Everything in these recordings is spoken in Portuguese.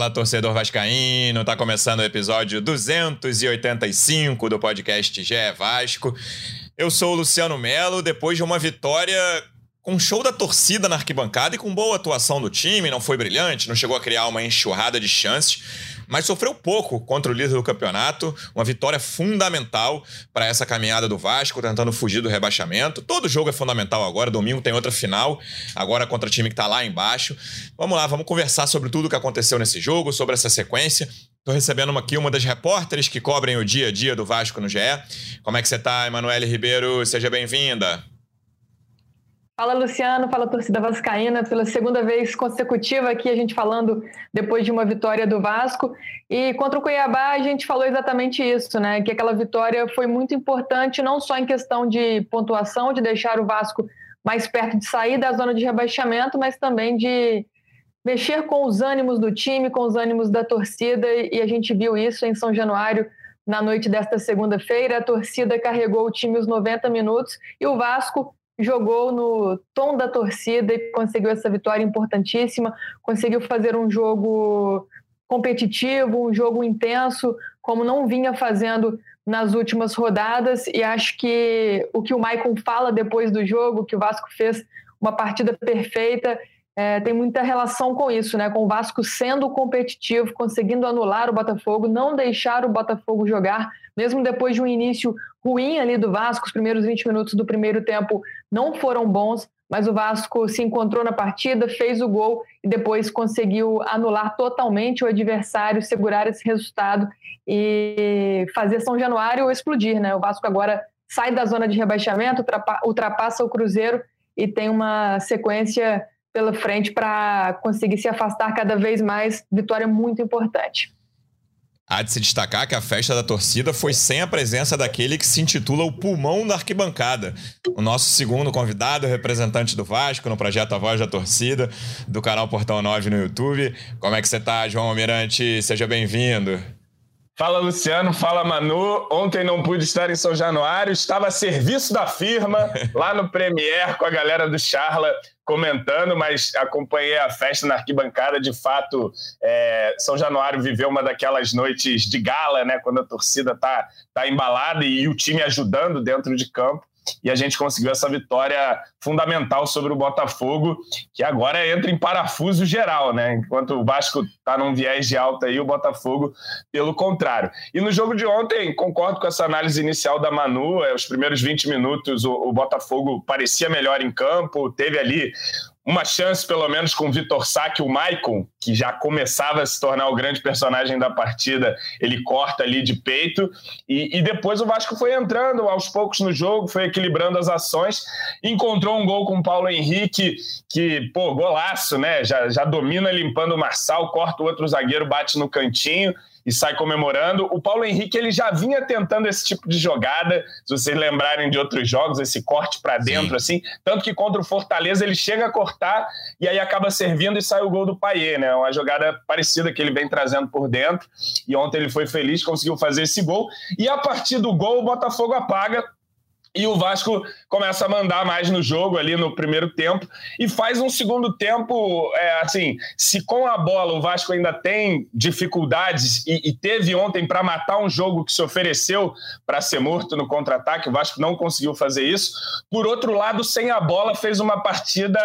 Fala, torcedor vascaíno, tá começando o episódio 285 do podcast GE Vasco. Eu sou o Luciano Melo, depois de uma vitória com show da torcida na arquibancada e com boa atuação do time, não foi brilhante, não chegou a criar uma enxurrada de chances, mas sofreu pouco contra o líder do campeonato. Uma vitória fundamental para essa caminhada do Vasco, tentando fugir do rebaixamento. Todo jogo é fundamental agora. Domingo tem outra final, agora contra o time que está lá embaixo. Vamos lá, vamos conversar sobre tudo o que aconteceu nesse jogo, sobre essa sequência. Estou recebendo aqui uma das repórteres que cobrem o dia a dia do Vasco no GE. Como é que você está, Emanuele Ribeiro? Seja bem-vinda. Fala Luciano, fala torcida vascaína, pela segunda vez consecutiva aqui a gente falando depois de uma vitória do Vasco. E contra o Cuiabá a gente falou exatamente isso, né? Que aquela vitória foi muito importante, não só em questão de pontuação, de deixar o Vasco mais perto de sair da zona de rebaixamento, mas também de mexer com os ânimos do time, com os ânimos da torcida, e a gente viu isso em São Januário na noite desta segunda-feira. A torcida carregou o time os 90 minutos e o Vasco jogou no tom da torcida e conseguiu essa vitória importantíssima, conseguiu fazer um jogo competitivo, um jogo intenso, como não vinha fazendo nas últimas rodadas, e acho que o que o Maicon fala depois do jogo, que o Vasco fez uma partida perfeita, é, tem muita relação com isso, né? Com o Vasco sendo competitivo, conseguindo anular o Botafogo, não deixar o Botafogo jogar, mesmo depois de um início ruim ali do Vasco, os primeiros 20 minutos do primeiro tempo não foram bons, mas o Vasco se encontrou na partida, fez o gol e depois conseguiu anular totalmente o adversário, segurar esse resultado e fazer São Januário explodir, né? O Vasco agora sai da zona de rebaixamento, ultrapassa o Cruzeiro e tem uma sequência pela frente para conseguir se afastar cada vez mais. Vitória muito importante. Há de se destacar que a festa da torcida foi sem a presença daquele que se intitula o pulmão da arquibancada. O nosso segundo convidado, representante do Vasco no projeto A Voz da Torcida, do canal Portão 9 no YouTube. Como é que você está, João Almirante? Seja bem-vindo. Fala Luciano, fala Manu. Ontem não pude estar em São Januário, estava a serviço da firma, lá no Premier com a galera do Charla comentando, mas acompanhei a festa na arquibancada. De fato, é, São Januário viveu uma daquelas noites de gala, né? Quando a torcida tá, tá embalada e, e o time ajudando dentro de campo e a gente conseguiu essa vitória fundamental sobre o Botafogo, que agora entra em parafuso geral, né? Enquanto o Vasco está num viés de alta aí, o Botafogo, pelo contrário. E no jogo de ontem, concordo com essa análise inicial da Manu, é, os primeiros 20 minutos o, o Botafogo parecia melhor em campo, teve ali uma chance, pelo menos, com o Vitor Sá, o Maicon, que já começava a se tornar o grande personagem da partida, ele corta ali de peito. E, e, depois o Vasco foi entrando aos poucos no jogo, foi equilibrando as ações, encontrou um gol com o Paulo Henrique, que, pô, golaço, né? Já, já domina limpando o Marçal, corta o outro zagueiro, bate no cantinho e sai comemorando. O Paulo Henrique ele já vinha tentando esse tipo de jogada, se vocês lembrarem de outros jogos, esse corte para dentro, Sim. assim. Tanto que contra o Fortaleza ele chega a cortar e aí acaba servindo e sai o gol do Paier, né? Uma jogada parecida que ele vem trazendo por dentro. E ontem ele foi feliz, conseguiu fazer esse gol. E a partir do gol, o Botafogo apaga e o Vasco começa a mandar mais no jogo ali no primeiro tempo e faz um segundo tempo, é, assim, se com a bola o Vasco ainda tem dificuldades e, e teve ontem para matar um jogo que se ofereceu para ser morto no contra-ataque, o Vasco não conseguiu fazer isso. Por outro lado, sem a bola, fez uma partida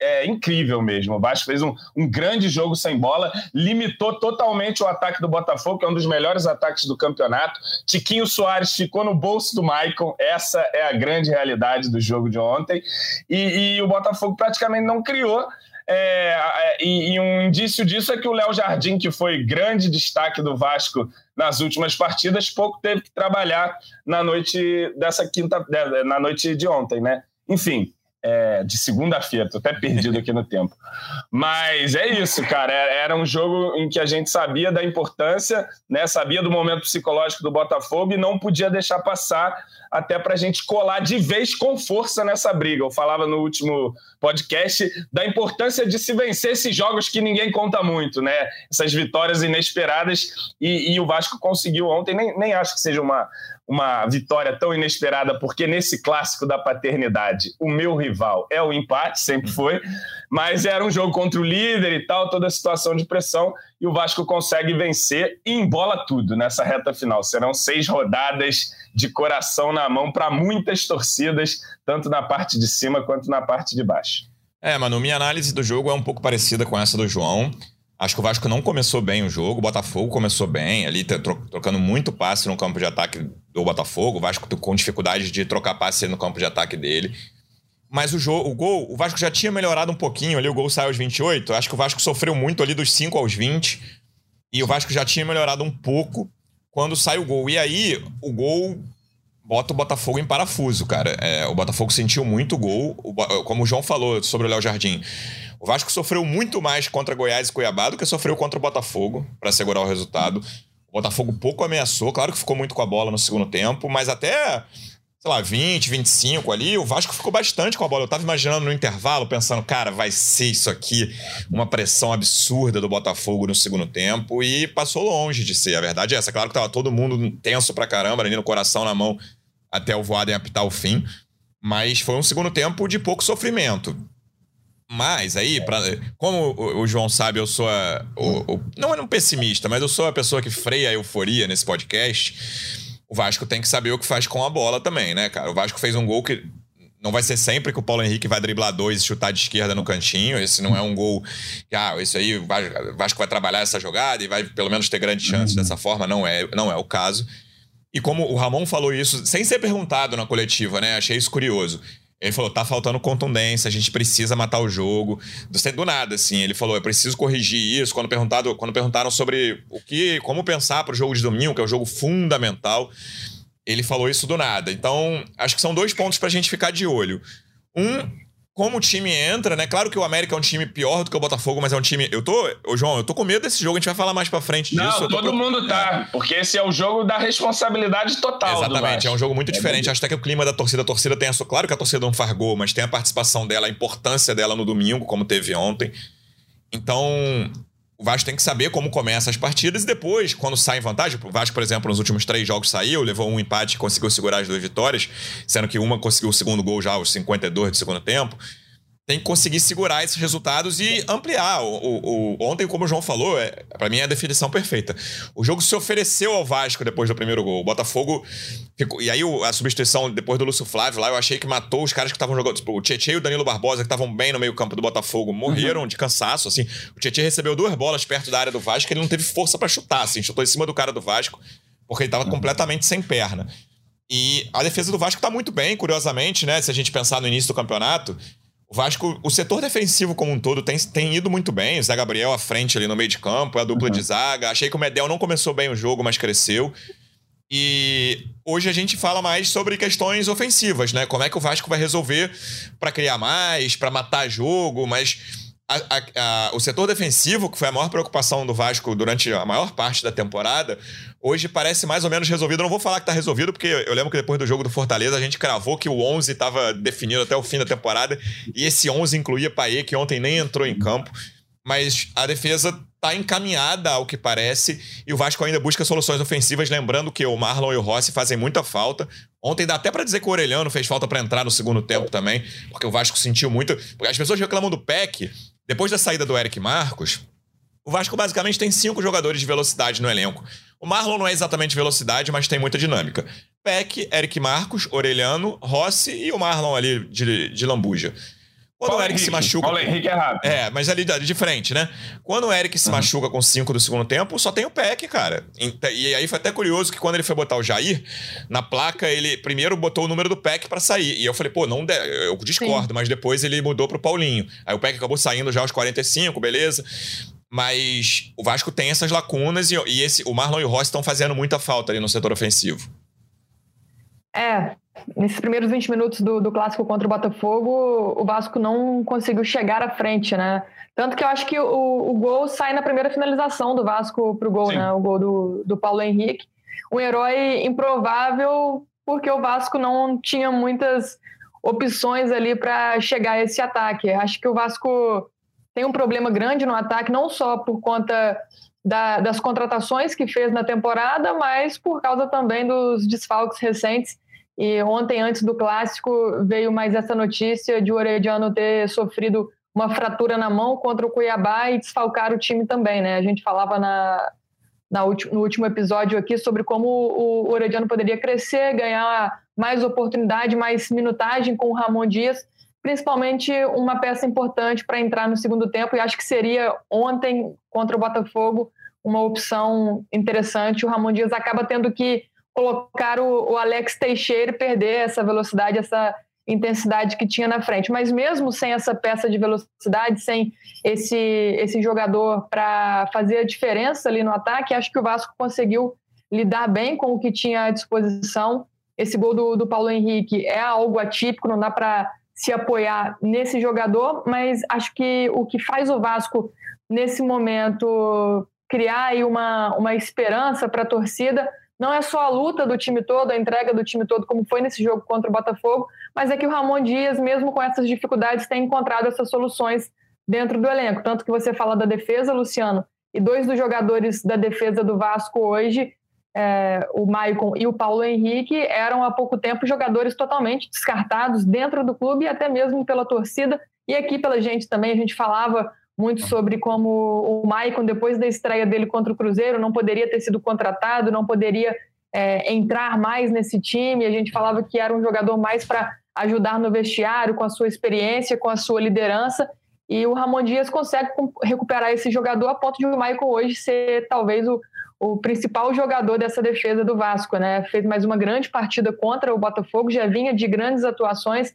é incrível mesmo. O Vasco fez um, um, grande jogo sem bola, limitou totalmente o ataque do Botafogo, que é um dos melhores ataques do campeonato. Tiquinho Soares ficou no bolso do Maicon, essa é a grande realidade do jogo de ontem. E, e o Botafogo praticamente não criou. É, é e, e, um indício disso é que o Léo Jardim, que foi grande destaque do Vasco nas últimas partidas, pouco teve que trabalhar na noite dessa quinta, na noite de ontem, né? Enfim, é, de segunda-feira, tô até perdido aqui no tempo. Mas é isso, cara. É, era um jogo em que a gente sabia da importância, né? Sabia do momento psicológico do Botafogo e não podia deixar passar até para a gente colar de vez com força nessa briga. Eu falava no último podcast da importância de se vencer esses jogos que ninguém conta muito, né? Essas vitórias inesperadas e, e o Vasco conseguiu ontem. Nem, nem acho que seja uma, uma vitória tão inesperada, porque nesse clássico da paternidade, o meu rival é o empate, sempre foi, mas era um jogo contra o líder e tal, toda a situação de pressão, e o Vasco consegue vencer e embola tudo nessa reta final. Serão seis rodadas de coração na mão para muitas torcidas, tanto na parte de cima quanto na parte de baixo. É, mano, minha análise do jogo é um pouco parecida com essa do João. Acho que o Vasco não começou bem o jogo, o Botafogo começou bem, ali trocando muito passe no campo de ataque do Botafogo, o Vasco com dificuldade de trocar passe no campo de ataque dele. Mas o, jogo, o gol, o Vasco já tinha melhorado um pouquinho ali, o gol saiu aos 28. Acho que o Vasco sofreu muito ali dos 5 aos 20. E o Vasco já tinha melhorado um pouco quando sai o gol. E aí, o gol bota o Botafogo em parafuso, cara. É, o Botafogo sentiu muito gol. O, como o João falou sobre o Léo Jardim. O Vasco sofreu muito mais contra Goiás e Cuiabá do que sofreu contra o Botafogo para segurar o resultado. Botafogo pouco ameaçou, claro que ficou muito com a bola no segundo tempo, mas até, sei lá, 20, 25 ali, o Vasco ficou bastante com a bola. Eu tava imaginando no intervalo, pensando, cara, vai ser isso aqui, uma pressão absurda do Botafogo no segundo tempo, e passou longe de ser. A verdade é essa. Claro que tava todo mundo tenso pra caramba, ali no coração na mão, até o Voaden apitar o fim. Mas foi um segundo tempo de pouco sofrimento. Mas aí, pra, como o, o, João sabe, eu sou a, o, o, não é um pessimista, mas eu sou a pessoa que freia a euforia nesse podcast. O Vasco tem que saber o que faz com a bola também, né, cara? O Vasco fez um gol que não vai ser sempre que o Paulo Henrique vai driblar dois e chutar de esquerda no cantinho. Esse não é um gol que, ah, isso aí, o Vasco vai trabalhar essa jogada e vai pelo menos ter grandes chances uhum. dessa forma. Não é, não é o caso. E como o Ramon falou isso, sem ser perguntado na coletiva, né? Achei isso curioso. Ele falou: tá faltando contundência, a gente precisa matar o jogo. Do, do nada, assim. Ele falou: eu preciso corrigir isso. Quando, perguntado, quando perguntaram sobre o que, como pensar para o jogo de domingo, que é um jogo fundamental, ele falou isso do nada. Então, acho que são dois pontos para a gente ficar de olho. Um, como o time entra, né? Claro que o América é um time pior do que o Botafogo, mas é um time. Eu tô. Ô, João, eu tô com medo desse jogo, a gente vai falar mais pra frente Não, disso. todo mundo tá, porque esse é o jogo da responsabilidade total. Exatamente, é um jogo muito é diferente. Acho até que o clima da torcida, a torcida tem a sua. Claro que a torcida não fargou, mas tem a participação dela, a importância dela no domingo, como teve ontem. Então, o Vasco tem que saber como começa as partidas e depois, quando sai em vantagem, o Vasco, por exemplo, nos últimos três jogos saiu, levou um empate e conseguiu segurar as duas vitórias, sendo que uma conseguiu o segundo gol já aos 52 do segundo tempo tem que conseguir segurar esses resultados e ampliar. O, o, o ontem, como o João falou, é, para mim é a definição perfeita. O jogo se ofereceu ao Vasco depois do primeiro gol. O Botafogo. Ficou, e aí a substituição depois do Lúcio Flávio lá, eu achei que matou os caras que estavam jogando. Tipo, o Tietchan e o Danilo Barbosa, que estavam bem no meio-campo do Botafogo, morreram uhum. de cansaço. assim. O Tietchan recebeu duas bolas perto da área do Vasco, ele não teve força para chutar, assim, chutou em cima do cara do Vasco, porque ele tava uhum. completamente sem perna. E a defesa do Vasco tá muito bem, curiosamente, né? Se a gente pensar no início do campeonato. O Vasco, o setor defensivo como um todo tem, tem ido muito bem. O Zé Gabriel à frente ali no meio de campo, a dupla uhum. de zaga. Achei que o Medel não começou bem o jogo, mas cresceu. E hoje a gente fala mais sobre questões ofensivas, né? Como é que o Vasco vai resolver para criar mais, para matar jogo, mas a, a, a, o setor defensivo, que foi a maior preocupação do Vasco durante a maior parte da temporada, hoje parece mais ou menos resolvido. Eu não vou falar que está resolvido, porque eu lembro que depois do jogo do Fortaleza a gente cravou que o 11 estava definido até o fim da temporada, e esse 11 incluía Paê, que ontem nem entrou em campo. Mas a defesa está encaminhada, ao que parece, e o Vasco ainda busca soluções ofensivas, lembrando que o Marlon e o Rossi fazem muita falta. Ontem dá até para dizer que o Orelhano fez falta para entrar no segundo tempo também, porque o Vasco sentiu muito. As pessoas reclamam do PEC, depois da saída do Eric Marcos, o Vasco basicamente tem cinco jogadores de velocidade no elenco. O Marlon não é exatamente velocidade, mas tem muita dinâmica. Peck, Eric Marcos, Orelhano, Rossi e o Marlon ali de, de Lambuja. Quando Paulo o Eric Henrique. se machuca. Paulo Henrique é rápido. É, mas ali de frente, né? Quando o Eric se uhum. machuca com 5 do segundo tempo, só tem o Peck, cara. E aí foi até curioso que quando ele foi botar o Jair, na placa ele primeiro botou o número do Peck para sair. E eu falei, pô, não de... eu discordo, Sim. mas depois ele mudou pro Paulinho. Aí o Peck acabou saindo já aos 45, beleza. Mas o Vasco tem essas lacunas e, e esse, o Marlon e o Rossi estão fazendo muita falta ali no setor ofensivo. É, nesses primeiros 20 minutos do, do clássico contra o Botafogo, o Vasco não conseguiu chegar à frente, né? Tanto que eu acho que o, o gol sai na primeira finalização do Vasco pro gol, Sim. né? O gol do, do Paulo Henrique. Um herói improvável, porque o Vasco não tinha muitas opções ali para chegar a esse ataque. Acho que o Vasco tem um problema grande no ataque, não só por conta da, das contratações que fez na temporada, mas por causa também dos desfalques recentes. E ontem, antes do clássico, veio mais essa notícia de o Orediano ter sofrido uma fratura na mão contra o Cuiabá e desfalcar o time também, né? A gente falava na, na no último episódio aqui sobre como o Orediano poderia crescer, ganhar mais oportunidade, mais minutagem com o Ramon Dias, principalmente uma peça importante para entrar no segundo tempo, e acho que seria ontem contra o Botafogo uma opção interessante. O Ramon Dias acaba tendo que colocar o, o Alex Teixeira e perder essa velocidade, essa intensidade que tinha na frente. Mas mesmo sem essa peça de velocidade, sem esse, esse jogador para fazer a diferença ali no ataque, acho que o Vasco conseguiu lidar bem com o que tinha à disposição. Esse gol do, do Paulo Henrique é algo atípico, não dá para se apoiar nesse jogador, mas acho que o que faz o Vasco nesse momento criar uma, uma esperança para a torcida não é só a luta do time todo, a entrega do time todo, como foi nesse jogo contra o Botafogo, mas é que o Ramon Dias, mesmo com essas dificuldades, tem encontrado essas soluções dentro do elenco. Tanto que você fala da defesa, Luciano, e dois dos jogadores da defesa do Vasco hoje, é, o Maicon e o Paulo Henrique, eram há pouco tempo jogadores totalmente descartados dentro do clube e até mesmo pela torcida. E aqui pela gente também, a gente falava muito sobre como o Maicon, depois da estreia dele contra o Cruzeiro, não poderia ter sido contratado, não poderia é, entrar mais nesse time. A gente falava que era um jogador mais para ajudar no vestiário, com a sua experiência, com a sua liderança. E o Ramon Dias consegue recuperar esse jogador a ponto de o Michael hoje ser talvez o, o principal jogador dessa defesa do Vasco, né? Fez mais uma grande partida contra o Botafogo, já vinha de grandes atuações.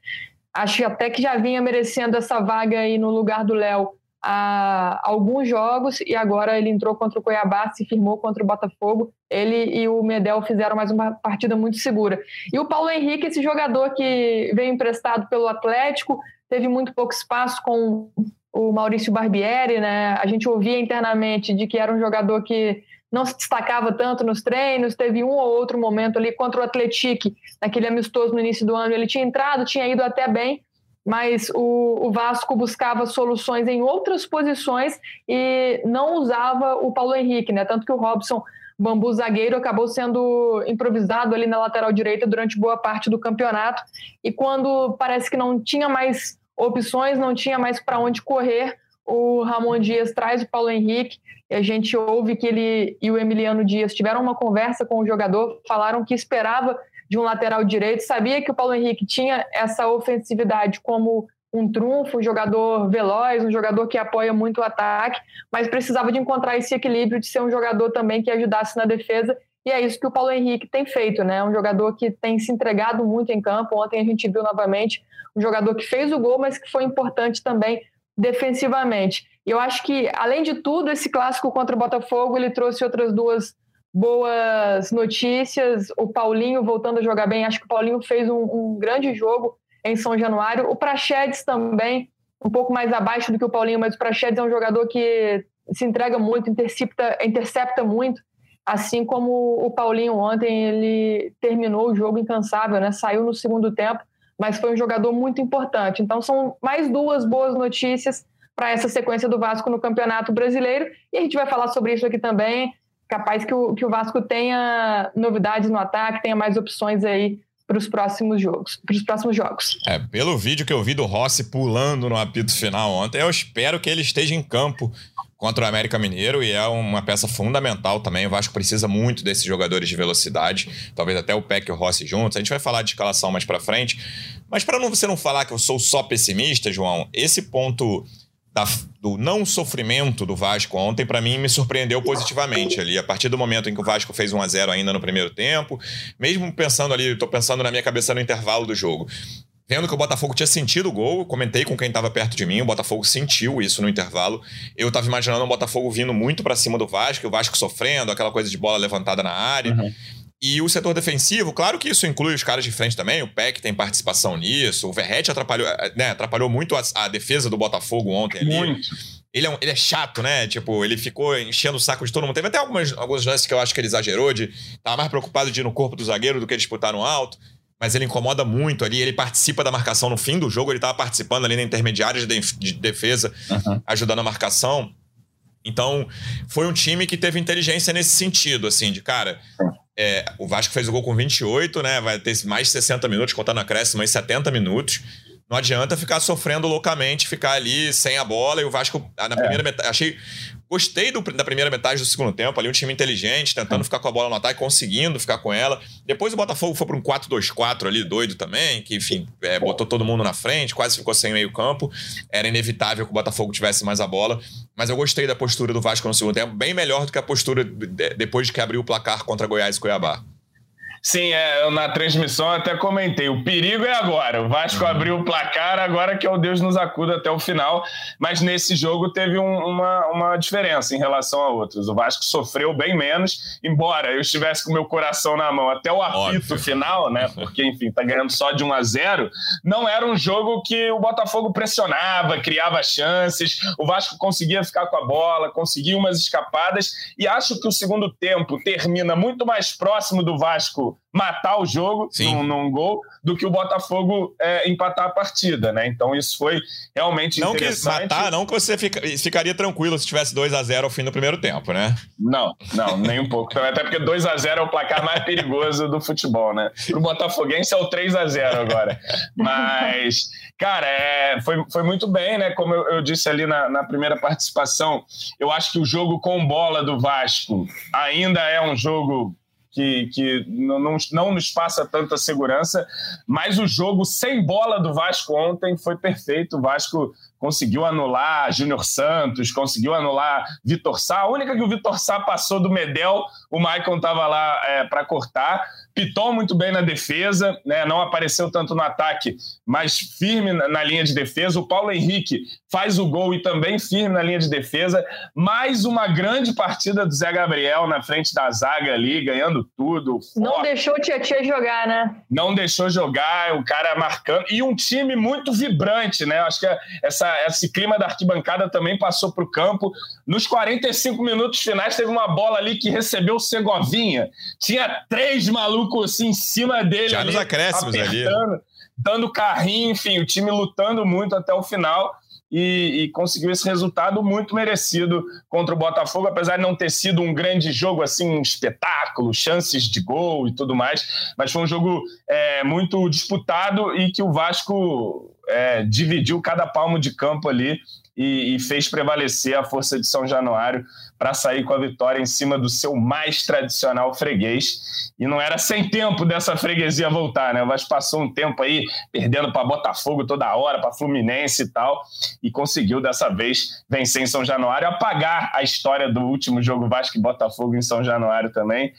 Acho até que já vinha merecendo essa vaga aí no lugar do Léo a alguns jogos e agora ele entrou contra o Cuiabá, se firmou contra o Botafogo. Ele e o Medel fizeram mais uma partida muito segura. E o Paulo Henrique, esse jogador que veio emprestado pelo Atlético, teve muito pouco espaço com o Maurício Barbieri, né? A gente ouvia internamente de que era um jogador que não se destacava tanto nos treinos, teve um ou outro momento ali contra o Atlético, naquele amistoso no início do ano, ele tinha entrado, tinha ido até bem, mas o, o, Vasco buscava soluções em outras posições e não usava o Paulo Henrique, né? Tanto que o Robson Bambu zagueiro acabou sendo improvisado ali na lateral direita durante boa parte do campeonato e quando parece que não tinha mais opções, não tinha mais para onde correr, o Ramon Dias traz o Paulo Henrique e a gente ouve que ele e o Emiliano Dias tiveram uma conversa com o jogador, falaram que esperava de um lateral direito. Sabia que o Paulo Henrique tinha essa ofensividade como um trunfo, um jogador veloz, um jogador que apoia muito o ataque, mas precisava de encontrar esse equilíbrio de ser um jogador também que ajudasse na defesa. E é isso que o Paulo Henrique tem feito, né? Um jogador que tem se entregado muito em campo. Ontem a gente viu novamente um jogador que fez o gol, mas que foi importante também defensivamente. E eu acho que, além de tudo, esse clássico contra o Botafogo, ele trouxe outras duas boas notícias. O Paulinho voltando a jogar bem. Acho que o Paulinho fez um, um grande jogo em São Januário. O Prachedes também, um pouco mais abaixo do que o Paulinho, mas o Prachedes é um jogador que se entrega muito, intercepta, intercepta muito. Assim como o Paulinho ontem, ele terminou o jogo incansável, né? Saiu no segundo tempo, mas foi um jogador muito importante. Então são mais duas boas notícias para essa sequência do Vasco no Campeonato Brasileiro. E a gente vai falar sobre isso aqui também capaz que o, que o Vasco tenha novidades no ataque, tenha mais opções aí para os próximos jogos. Para os próximos jogos. É, pelo vídeo que eu vi do Rossi pulando no apito final ontem, eu espero que ele esteja em campo contra o América Mineiro e é uma peça fundamental também. O Vasco precisa muito desses jogadores de velocidade, talvez até o Peck e o Rossi juntos. A gente vai falar de escalação mais para frente, mas para você não falar que eu sou só pessimista, João, esse ponto da, do não sofrimento do Vasco ontem, para mim, me surpreendeu positivamente ali. A partir do momento em que o Vasco fez 1 a 0 ainda no primeiro tempo, mesmo pensando ali, estou pensando na minha cabeça no intervalo do jogo. Vendo que o Botafogo tinha sentido o gol, comentei com quem estava perto de mim, o Botafogo sentiu isso no intervalo. Eu estava imaginando o Botafogo vindo muito para cima do Vasco, o Vasco sofrendo, aquela coisa de bola levantada na área. Uhum. E o setor defensivo, claro que isso inclui os caras de frente também, o Peck tem participação nisso, o Verrete atrapalhou, eh, né, atrapalhou muito a, a, defesa do Botafogo ontem ali. Muito. Ele é, um, ele é chato, né? Tipo, ele ficou enchendo o saco de todo mundo. Teve até algumas, alguns lances que eu acho que ele exagerou, de tava mais preocupado de ir no corpo do zagueiro do que disputar no alto. Mas ele incomoda muito ali, ele participa da marcação no fim do jogo, ele tava participando ali na intermediária de, de defesa, uhum. ajudando a marcação. Então, foi um time que teve inteligência nesse sentido, assim, de cara. É, o Vasco fez o gol com 28, né? Vai ter mais 60 minutos, contando acréscimo mais 70 minutos. Não adianta ficar sofrendo loucamente, ficar ali sem a bola. E o Vasco, ah, na primeira é. metade, achei. Gostei do, da primeira metade do segundo tempo, ali um time inteligente, tentando é. ficar com a bola no ataque, conseguindo ficar com ela. Depois o Botafogo foi para um 4-2-4 ali, doido também, que, enfim, é, botou todo mundo na frente, quase ficou sem meio campo. Era inevitável que o Botafogo tivesse mais a bola. Mas eu gostei da postura do Vasco no segundo tempo, bem melhor do que a postura de, depois de que abriu o placar contra Goiás e Cuiabá. Sim, é, eu na transmissão até comentei. O perigo é agora. O Vasco abriu o placar, agora que é o Deus nos acuda até o final. Mas nesse jogo teve um, uma, uma diferença em relação a outros. O Vasco sofreu bem menos, embora eu estivesse com meu coração na mão até o apito Óbvio. final, né? Porque, enfim, tá ganhando só de 1 a 0 Não era um jogo que o Botafogo pressionava, criava chances. O Vasco conseguia ficar com a bola, conseguia umas escapadas. E acho que o segundo tempo termina muito mais próximo do Vasco matar o jogo num, num, gol do que o Botafogo é, empatar a partida, né? Então isso foi realmente não interessante. que matar, não que você fica, ficaria tranquilo se tivesse 2 a 0 ao fim do primeiro tempo, né? Não, não, nem um pouco. Até porque 2 a 0 é o placar mais perigoso do futebol, né? Pro Botafoguense é o 3 a 0 agora. Mas, cara, é, foi, foi muito bem, né? Como eu, eu disse ali na, na primeira participação, eu acho que o jogo com bola do Vasco ainda é um jogo que, que não, não, nos passa tanta segurança, mas o jogo sem bola do Vasco ontem foi perfeito. O Vasco conseguiu anular Júnior Santos, conseguiu anular Vitor Sá. A única que o Vitor Sá passou do Medel, o Maicon estava lá é, para cortar. Piton muito bem na defesa, né? não apareceu tanto no ataque, mas firme na, linha de defesa. O Paulo Henrique faz o gol e também firme na linha de defesa. Mais uma grande partida do Zé Gabriel na frente da zaga ali, ganhando tudo. Não forte. deixou o Tietchan jogar, né? Não deixou jogar, o cara marcando. E um time muito vibrante, né? Acho que essa, esse clima da arquibancada também passou para o campo. Nos 45 minutos finais, teve uma bola ali que recebeu o Segovinha. Tinha três malucos maluco assim em cima dele. Já nos acréscimos ali. Dando carrinho, enfim, o time lutando muito até o final. E, e, conseguiu esse resultado muito merecido contra o Botafogo, apesar de não ter sido um grande jogo, assim, um espetáculo, chances de gol e tudo mais, mas foi um jogo é, muito disputado e que o Vasco é, dividiu cada palmo de campo ali e, e fez prevalecer a força de São Januário para sair com a vitória em cima do seu mais tradicional freguês. E não era sem tempo dessa freguesia voltar, né? O Vasco passou um tempo aí perdendo para Botafogo toda hora, para Fluminense e tal, e conseguiu dessa vez vencer em São Januário, apagar a história do último jogo Vasco e Botafogo em São Januário também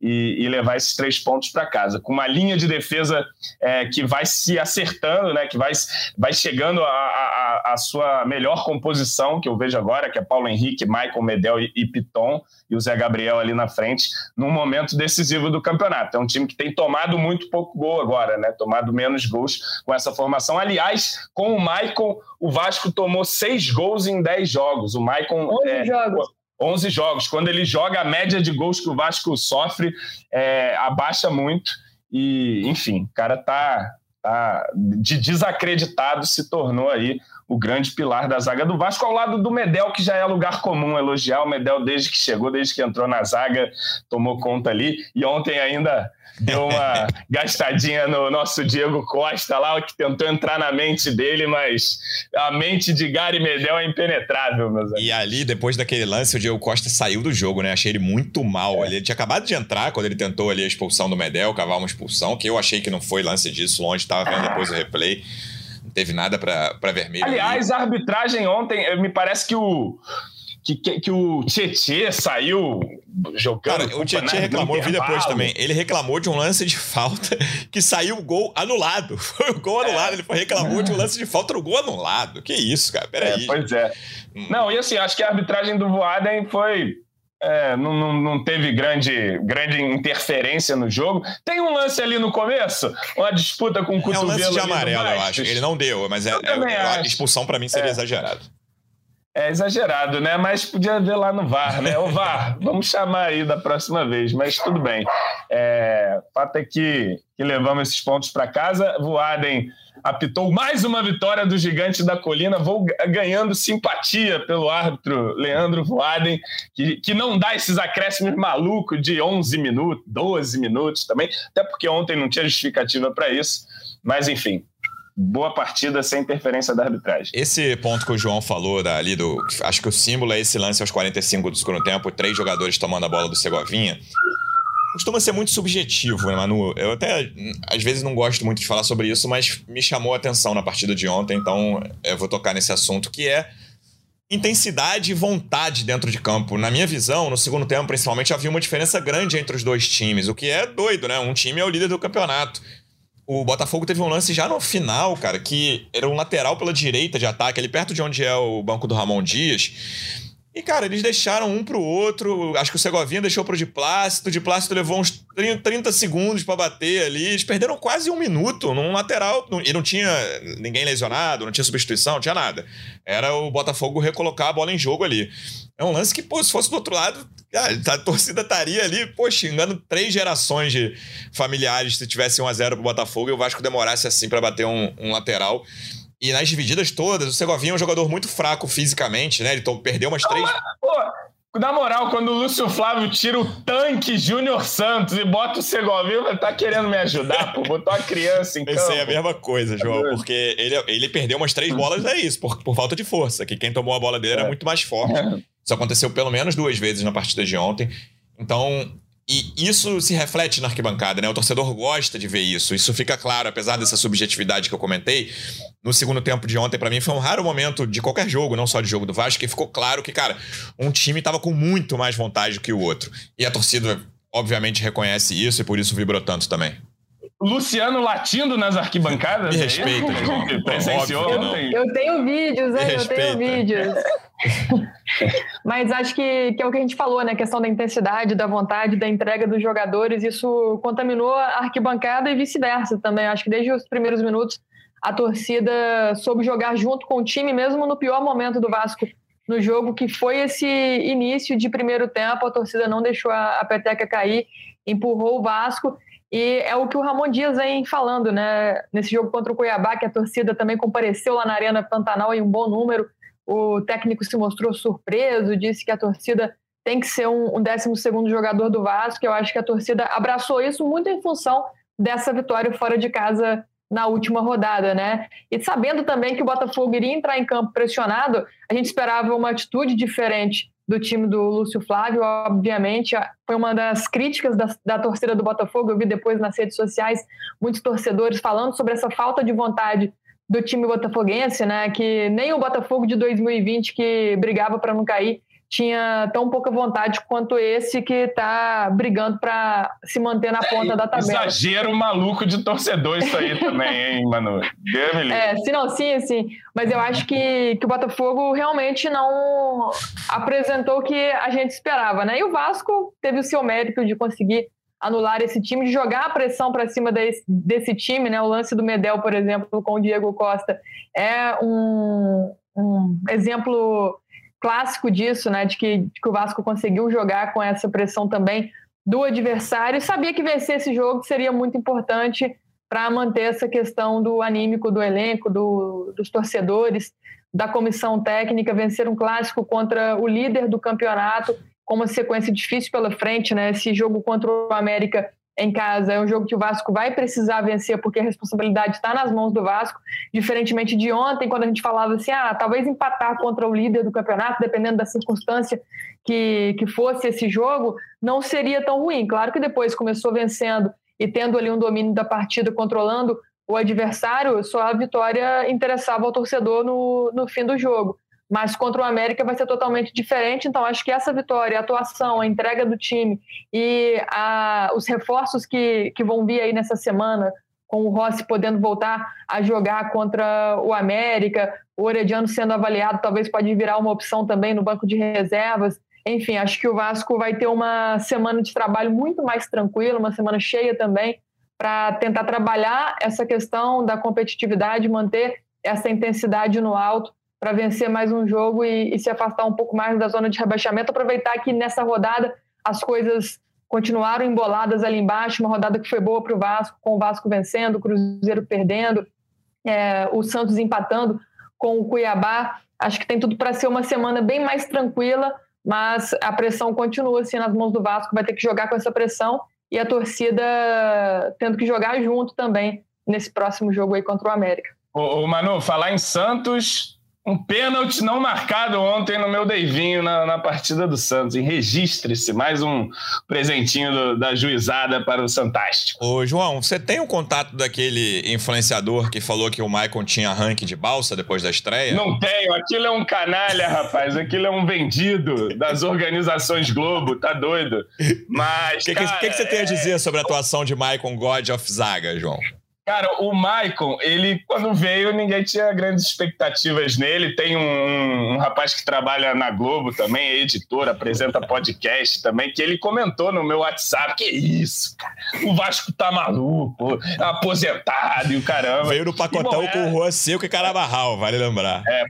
e, e levar esses três pontos para casa, com uma linha de defesa é, que vai se acertando, né? Que vai, vai chegando a sua melhor composição que eu vejo agora, que é Paulo Henrique, Michael Medel e e Piton e o Zé Gabriel ali na frente, num momento decisivo do campeonato. É um time que tem tomado muito pouco gol agora, né? Tomado menos gols com essa formação. Aliás, com o Maicon, o Vasco tomou seis gols em dez jogos. O Maicon. 11 é, jogos. 11 jogos. Quando ele joga, a média de gols que o Vasco sofre é, abaixa muito. E, enfim, o cara tá, tá de desacreditado se tornou aí o grande pilar da zaga do Vasco, ao lado do Medel, que já é lugar comum elogiar o Medel desde que chegou, desde que entrou na zaga, tomou conta ali. E ontem ainda deu uma gastadinha no nosso Diego Costa lá, que tentou entrar na mente dele, mas a mente de Gary Medel é impenetrável, meus amigos. E ali, depois daquele lance, o Diego Costa saiu do jogo, né? Achei ele muito mal. É. Ele tinha acabado de entrar quando ele tentou ali a expulsão do Medel, cavar uma expulsão, que eu achei que não foi lance disso, longe, estava vendo depois o replay teve nada para vermelho. Aliás, ali. a arbitragem ontem, eh, me parece que o. Que, que, que o Tietê saiu jogando. Cara, o Tietê reclamou, eu vi depois também. Ele reclamou de um lance de falta que saiu o gol anulado. Foi o gol anulado. É. Ele reclamou de um lance de falta no gol anulado. Que isso, cara? Peraí. É, pois é. Hum. Não, e assim, acho que a arbitragem do Voaden foi é, não, não, não, teve grande, grande interferência no jogo. Tem um lance ali no começo, uma disputa com o cotovelo. É um lance de amarelo, eu acho. Ele não deu, mas é, é, a expulsão para mim seria é. exagerado. É exagerado, né? Mas podia ver lá no VAR, né? O VAR, vamos chamar aí da próxima vez, mas tudo bem. É, fato é que, que levamos esses pontos para casa. Voaden apitou mais uma vitória do Gigante da Colina, vou ganhando simpatia pelo árbitro Leandro Voaden, que, que não dá esses acréscimos malucos de 11 minutos, 12 minutos também, até porque ontem não tinha justificativa para isso. Mas, enfim, boa partida sem interferência da arbitragem. Esse ponto que o João falou ali do. Acho que o símbolo é esse lance aos 45 do segundo tempo, três jogadores tomando a bola do Segovinha. Costuma ser muito subjetivo, né, Manu? Eu até, às vezes, não gosto muito de falar sobre isso, mas me chamou a atenção na partida de ontem, então eu vou tocar nesse assunto, que é intensidade e vontade dentro de campo. Na minha visão, no segundo tempo, principalmente, havia uma diferença grande entre os dois times, o que é doido, né? Um time é o líder do campeonato. O Botafogo teve um lance já no final, cara, que era um lateral pela direita de ataque, ali perto de onde é o banco do Ramon Dias. E, cara, eles deixaram um pro outro. Acho que o Segovinha deixou pro de Plácido. De Plácido levou uns 30 segundos para bater ali. Eles perderam quase um minuto num lateral. E não tinha ninguém lesionado, não tinha substituição, não tinha nada. Era o Botafogo recolocar a bola em jogo ali. É um lance que, pô, se fosse do outro lado, a torcida estaria ali, pô, xingando três gerações de familiares se tivesse 1 a 0 pro Botafogo e o Vasco demorasse assim para bater um, um lateral. E nas divididas todas, o Segovinha é um jogador muito fraco fisicamente, né? Ele perdeu umas três. Pô, na moral, quando o Lúcio Flávio tira o tanque Júnior Santos e bota o Segovinha, tá querendo me ajudar, pô. Botou a criança em campo. Pensei a mesma coisa, João, porque ele, ele perdeu umas três bolas, é isso, por, por falta de força. Que quem tomou a bola dele é. era muito mais forte. É. Isso aconteceu pelo menos duas vezes na partida de ontem. Então, e isso se reflete na arquibancada, né? O torcedor gosta de ver isso. Isso fica claro, apesar dessa subjetividade que eu comentei. No segundo tempo de ontem, para mim, foi um raro momento de qualquer jogo, não só de jogo do Vasco, que ficou claro que, cara, um time tava com muito mais vontade que o outro. E a torcida, obviamente, reconhece isso e por isso vibrou tanto também. Luciano latindo nas arquibancadas? Me é respeita, João. Presenciou ontem? Eu tenho vídeos, hein? Eu tenho vídeos. Mas acho que, que é o que a gente falou, né? A questão da intensidade, da vontade, da entrega dos jogadores, isso contaminou a arquibancada e vice-versa também. Acho que desde os primeiros minutos a torcida soube jogar junto com o time, mesmo no pior momento do Vasco no jogo, que foi esse início de primeiro tempo. A torcida não deixou a, a peteca cair, empurrou o Vasco. E é o que o Ramon Dias vem falando, né? Nesse jogo contra o Cuiabá, que a torcida também compareceu lá na Arena Pantanal em um bom número o técnico se mostrou surpreso, disse que a torcida tem que ser um, um 12 jogador do Vasco. Eu acho que a torcida abraçou isso muito em função dessa vitória fora de casa na última rodada, né? E sabendo também que o Botafogo iria entrar em campo pressionado, a gente esperava uma atitude diferente do time do Lúcio Flávio, obviamente. Foi uma das críticas da, da, torcida do Botafogo. Eu vi depois nas redes sociais muitos torcedores falando sobre essa falta de vontade do time botafoguense, né? Que nem o Botafogo de 2020 que brigava para não cair tinha tão pouca vontade quanto esse que está brigando para se manter na ponta é, da tabela. Exagero maluco de torcedor isso aí também, hein, Manu? É, sim, não, sim, sim. Mas eu acho que, que o Botafogo realmente não apresentou o que a gente esperava, né? E o Vasco teve o seu mérito de conseguir anular esse time, de jogar a pressão para cima desse, desse, time, né? O lance do Medel, por exemplo, com o Diego Costa, é um, um exemplo clássico disso, né? De que, de que o Vasco conseguiu jogar com essa pressão também do adversário sabia que vencer esse jogo seria muito importante para manter essa questão do anímico do elenco, do, dos torcedores, da comissão técnica, vencer um clássico contra o líder do campeonato com uma sequência difícil pela frente, né? Esse jogo contra o América em casa é um jogo que o Vasco vai precisar vencer porque a responsabilidade está nas mãos do Vasco, diferentemente de ontem, quando a gente falava assim, ah, talvez empatar contra o líder do campeonato, dependendo da circunstância que, que fosse esse jogo, não seria tão ruim. Claro que depois começou vencendo e tendo ali um domínio da partida, controlando o adversário, só a vitória interessava ao torcedor no, no fim do jogo mas contra o América vai ser totalmente diferente. Então, acho que essa vitória, a atuação, a entrega do time e a, os reforços que, que vão vir aí nessa semana, com o Rossi podendo voltar a jogar contra o América, o Orediano sendo avaliado, talvez pode virar uma opção também no banco de reservas. Enfim, acho que o Vasco vai ter uma semana de trabalho muito mais tranquila, uma semana cheia também, para tentar trabalhar essa questão da competitividade, manter essa intensidade no alto para vencer mais um jogo e, e, se afastar um pouco mais da zona de rebaixamento. Aproveitar que nessa rodada as coisas continuaram emboladas ali embaixo, uma rodada que foi boa para o Vasco, com o Vasco vencendo, o Cruzeiro perdendo, é, o Santos empatando com o Cuiabá. Acho que tem tudo para ser uma semana bem mais tranquila, mas a pressão continua assim nas mãos do Vasco, vai ter que jogar com essa pressão e a torcida tendo que jogar junto também nesse próximo jogo aí contra o América. Ô Manu, falar em Santos, um pênalti não marcado ontem no meu Deivinho na, na partida do Santos. Registre-se, mais um presentinho do, da juizada para o Santástico. Ô, João, você tem o um contato daquele influenciador que falou que o Maicon tinha ranking de balsa depois da estreia? Não tenho. Aquilo é um canalha, rapaz. Aquilo é um vendido das organizações Globo. Tá doido. Mas. O que, que, que, você tem a dizer sobre a atuação de Maicon God of Zaga, João? Cara, o Maicon, ele, quando veio, ninguém tinha grandes expectativas nele. Tem um, um, rapaz que trabalha na Globo também, é editor, apresenta podcast também, que ele comentou no meu WhatsApp: que isso, cara, o Vasco tá maluco, aposentado e o caramba. Veio no pacotão e, bom, com é... o Rua Seco e Carabarral, vale lembrar. É,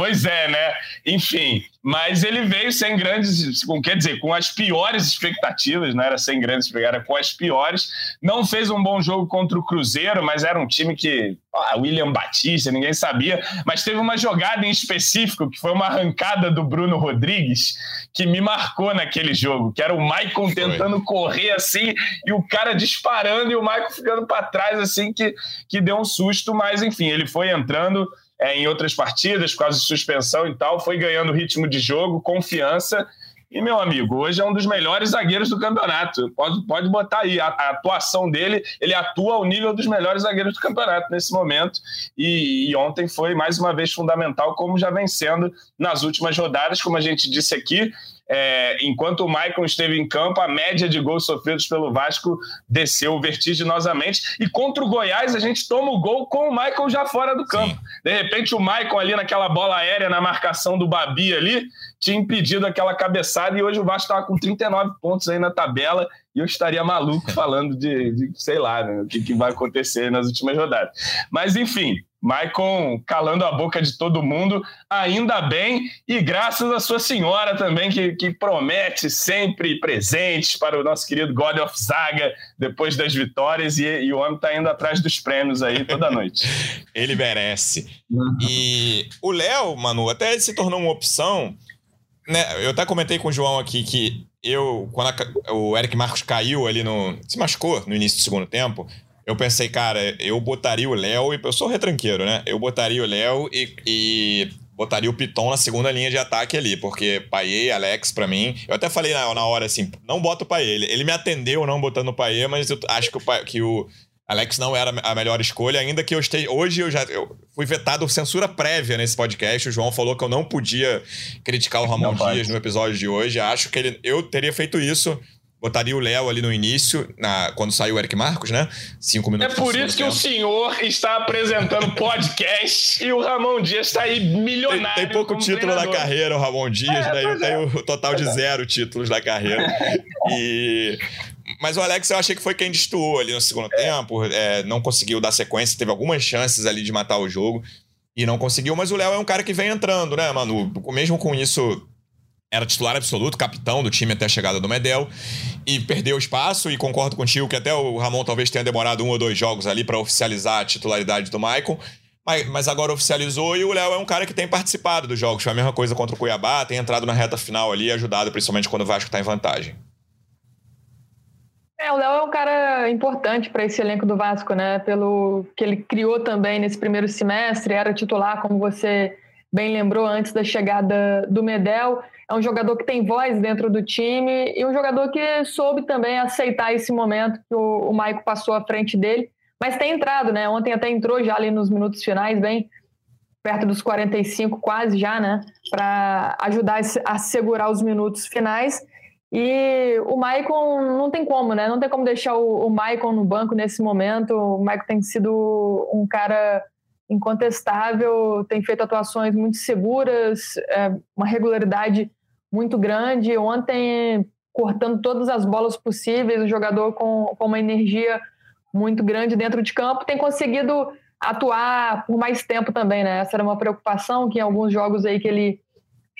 Pois é, né? Enfim, mas ele veio sem grandes, com, quer dizer, com as piores expectativas, não era sem grandes expectativas, era com as piores. Não fez um bom jogo contra o Cruzeiro, mas era um time que, ah, William Batista, ninguém sabia, mas teve uma jogada em específico, que foi uma arrancada do Bruno Rodrigues, que me marcou naquele jogo, que era o Maicon tentando correr assim, e o cara disparando, e o Maicon ficando para trás, assim, que, que deu um susto, mas enfim, ele foi entrando é, em outras partidas, por causa de suspensão e tal, foi ganhando ritmo de jogo, confiança. E, meu amigo, hoje é um dos melhores zagueiros do campeonato. Pode, pode botar aí. A, a atuação dele, ele atua ao nível dos melhores zagueiros do campeonato nesse momento. E, e, ontem foi mais uma vez fundamental, como já vem sendo nas últimas rodadas, como a gente disse aqui. É, enquanto o Maicon esteve em campo, a média de gols sofridos pelo Vasco desceu vertiginosamente. E contra o Goiás, a gente toma o gol com o Maicon já fora do campo. Sim. De repente, o Maicon ali naquela bola aérea, na marcação do Babi ali, tinha impedido aquela cabeçada. E hoje o Vasco estava com 39 pontos aí na tabela. E eu estaria maluco falando de, de sei lá, né, o que, que vai acontecer nas últimas rodadas. Mas, enfim, Maicon calando a boca de todo mundo, ainda bem, e graças à sua senhora também, que, que promete sempre presentes para o nosso querido God of Saga depois das vitórias, e, e o homem está indo atrás dos prêmios aí toda noite. Ele merece. Uhum. E o Léo, Manu, até se tornou uma opção. Né? Eu até comentei com o João aqui que eu, quando a, o Eric Marcos caiu ali no. se machucou no início do segundo tempo eu pensei, cara, eu botaria o Léo, e eu sou retranqueiro, né? Eu botaria o Léo e, e, botaria o Piton na segunda linha de ataque ali, porque Paê e Alex, para mim, eu até falei na, na hora assim, não bota o Paê. Ele, ele me atendeu não botando o Paê, mas eu acho que o, que o Alex não era a melhor escolha, ainda que eu esteja. Hoje eu já eu fui vetado censura prévia nesse podcast. O João falou que eu não podia criticar o Ramon não Dias no episódio de hoje. Acho que ele, eu teria feito isso botaria o Léo ali no início, na, quando saiu o Eric Marcos, né? Cinco minutos. É por isso que tempo. o senhor está apresentando podcast e o Ramon Dias está aí milionário. Tem, tem pouco título na carreira, o Ramon Dias, é, né? Eu é. tenho o total de zero títulos na carreira. e. Mas o Alex eu achei que foi quem destoou ali no segundo é. tempo, é, não conseguiu dar sequência, teve algumas chances ali de matar o jogo e não conseguiu. Mas o Léo é um cara que vem entrando, né, Manu? Mesmo com isso, era titular absoluto, capitão do time até a chegada do Medel, e perdeu espaço. E concordo contigo que até o Ramon talvez tenha demorado um ou dois jogos ali para oficializar a titularidade do Maicon. Mas, mas agora oficializou e o Léo é um cara que tem participado dos jogos. Foi a mesma coisa contra o Cuiabá, tem entrado na reta final ali, ajudado principalmente quando o Vasco está em vantagem. É, o Léo é um cara importante para esse elenco do Vasco, né? Pelo que ele criou também nesse primeiro semestre, era titular, como você bem lembrou, antes da chegada do Medel é um jogador que tem voz dentro do time e um jogador que soube também aceitar esse momento que o, o Maico passou à frente dele, mas tem entrado, né? Ontem até entrou já ali nos minutos finais, bem perto dos 45 quase já, né? Para ajudar a segurar os minutos finais. E o Maicon não tem como, né? Não tem como deixar o, o Maicon no banco nesse momento. O Maicon tem sido um cara incontestável, tem feito atuações muito seguras, é, uma regularidade muito grande. Ontem, cortando todas as bolas possíveis, o jogador com, com uma energia muito grande dentro de campo tem conseguido atuar por mais tempo também, né? Essa era uma preocupação que em alguns jogos aí que ele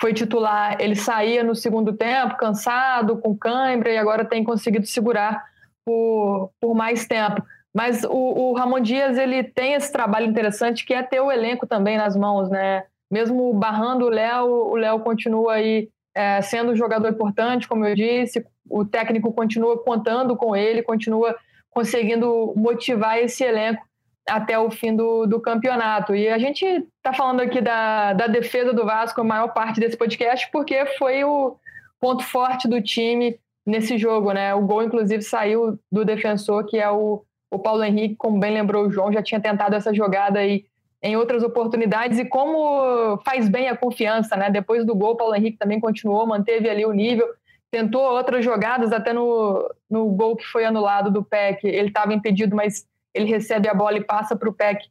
foi titular, ele saía no segundo tempo, cansado, com cãibra, e agora tem conseguido segurar por, por mais tempo. Mas o, o Ramon Dias ele tem esse trabalho interessante que é ter o elenco também nas mãos, né? Mesmo barrando o Léo, o Léo continua aí é, sendo um jogador importante, como eu disse, o técnico continua contando com ele, continua conseguindo motivar esse elenco até o fim do, do campeonato. E a gente está falando aqui da, da defesa do Vasco a maior parte desse podcast, porque foi o ponto forte do time nesse jogo, né? O gol, inclusive, saiu do defensor, que é o, o Paulo Henrique, como bem lembrou o João, já tinha tentado essa jogada aí em outras oportunidades e como faz bem a confiança, né? Depois do gol, Paulo Henrique também continuou, manteve ali o nível, tentou outras jogadas, até no, no gol que foi anulado do PEC, ele estava impedido, mas ele recebe a bola e passa para o PEC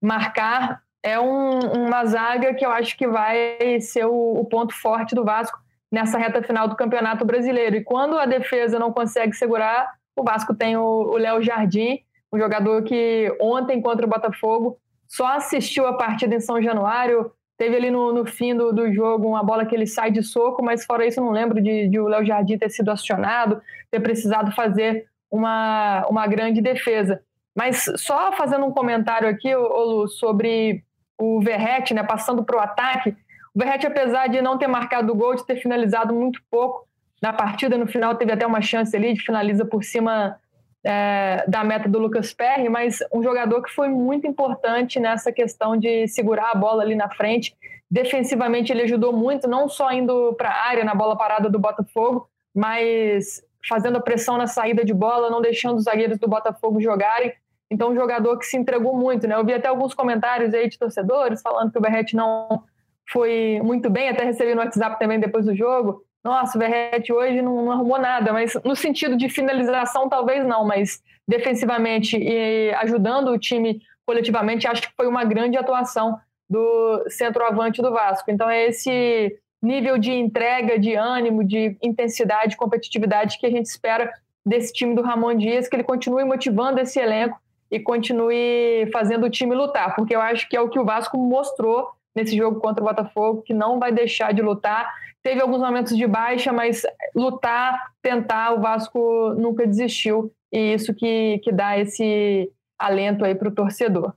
marcar. É um, uma zaga que eu acho que vai ser o, o ponto forte do Vasco nessa reta final do Campeonato Brasileiro. E quando a defesa não consegue segurar, o Vasco tem o Léo Jardim, um jogador que ontem contra o Botafogo só assistiu a partida em São Januário, teve ali no, no fim do, do, jogo uma bola que ele sai de soco, mas fora isso não lembro de, de o Léo Jardim ter sido acionado, ter precisado fazer uma, uma grande defesa. Mas só fazendo um comentário aqui, Lu, sobre o Verrete, né, passando para o ataque. O Verrete, apesar de não ter marcado o gol, de ter finalizado muito pouco na partida, no final teve até uma chance ali de finaliza por cima é, da meta do Lucas Perry, mas um jogador que foi muito importante nessa questão de segurar a bola ali na frente. Defensivamente ele ajudou muito, não só indo para a área na bola parada do Botafogo, mas fazendo a pressão na saída de bola, não deixando os zagueiros do Botafogo jogarem. Então, um jogador que se entregou muito, né? Eu vi até alguns comentários aí de torcedores falando que o Berrete não foi muito bem, até recebi no WhatsApp também depois do jogo, nossa, o Verrete hoje não, não, arrumou nada, mas no sentido de finalização, talvez não, mas defensivamente e ajudando o time coletivamente, acho que foi uma grande atuação do centroavante do Vasco. Então é esse nível de entrega, de ânimo, de intensidade, competitividade que a gente espera desse time do Ramon Dias, que ele continue motivando esse elenco e continue fazendo o time lutar, porque eu acho que é o que o Vasco mostrou nesse jogo contra o Botafogo, que não vai deixar de lutar. Teve alguns momentos de baixa, mas lutar, tentar, o Vasco nunca desistiu. E isso que, que dá esse alento aí para o torcedor.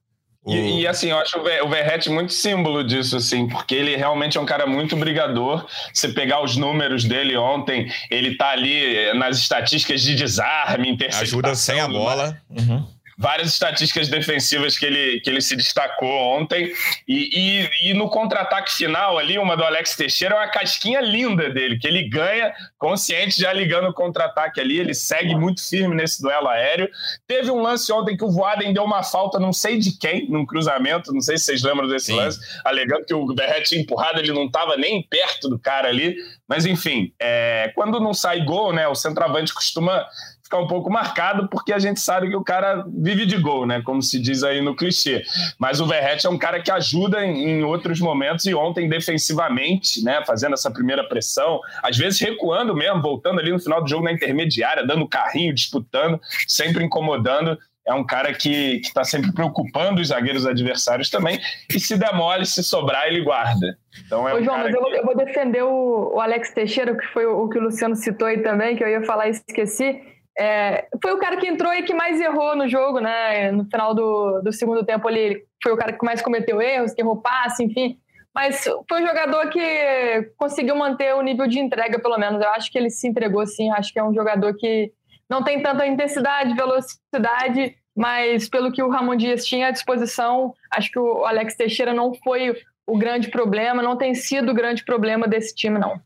E, e, assim, eu acho o Verrete muito símbolo disso, assim, porque ele realmente é um cara muito brigador. Você pegar os números dele ontem, ele tá ali nas estatísticas de desarme, interceptação. Ajuda sem a bola. Uhum várias estatísticas defensivas que ele, que ele se destacou ontem. E, e, e no contra-ataque final ali, uma do Alex Teixeira, é uma casquinha linda dele, que ele ganha, consciente, já ligando o contra-ataque ali. Ele segue muito firme nesse duelo aéreo. Teve um lance ontem que o Voaden deu uma falta, não sei de quem, num cruzamento, não sei se vocês lembram desse Sim. lance, alegando que o Berret tinha empurrado, ele não estava nem perto do cara ali. Mas enfim, é, quando não sai gol, né, o centroavante costuma ficar um pouco marcado, porque a gente sabe que o cara vive de gol, né? Como se diz aí no clichê. Mas o Verrete é um cara que ajuda em, em outros momentos e ontem defensivamente, né? Fazendo essa primeira pressão, às vezes recuando mesmo, voltando ali no final do jogo na intermediária, dando carrinho, disputando, sempre incomodando é um cara que está sempre preocupando os zagueiros adversários também. E se demole, se sobrar, ele guarda. Então é Ô, um João, mas que... eu, vou, eu, vou, defender o, o, Alex Teixeira, que foi o, o, que o Luciano citou aí também, que eu ia falar e esqueci. É, foi o cara que entrou e que mais errou no jogo, né? No final do, do segundo tempo ali, ele foi o cara que mais cometeu erros, que errou passe, enfim. Mas foi um jogador que conseguiu manter o nível de entrega, pelo menos. Eu acho que ele se entregou, sim. Acho que é um jogador que não tem tanta intensidade, velocidade, mas pelo que o Ramon Dias tinha à disposição, acho que o Alex Teixeira não foi o grande problema, não tem sido o grande problema desse time, não.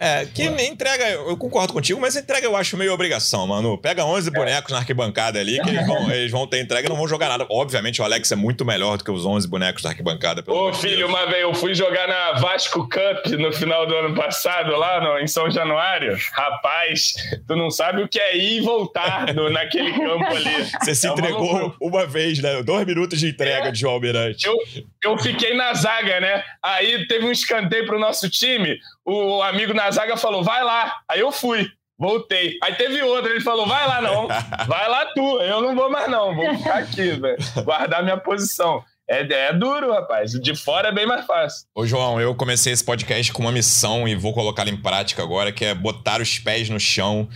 É, que entrega, eu concordo contigo, mas entrega eu acho meio obrigação, mano. Pega 11 bonecos na arquibancada ali, que eles vão, eles vão ter entrega e não vão jogar nada. Obviamente o Alex é muito melhor do que os 11 bonecos da arquibancada. Ô, filho, Deus. uma vez eu fui jogar na Vasco Cup no final do ano passado, lá no, em São Januário. Rapaz, tu não sabe o que é ir e voltar no, naquele campo ali. Você se é entregou uma, uma vez, né? Dois minutos de entrega é, de João Almirante. Eu, eu fiquei na zaga, né? Aí teve um escanteio pro nosso time, o amigo na zaga falou, vai lá. Aí eu fui. voltei. Aí teve outro, ele falou: vai lá não, vai lá tu, eu não vou mais não, vou ficar aqui, velho, guardar minha posição. É, é duro, rapaz. De fora é bem mais fácil. Ô, João, eu comecei esse podcast com uma missão e vou colocá-la em prática agora, que é botar os pés no chão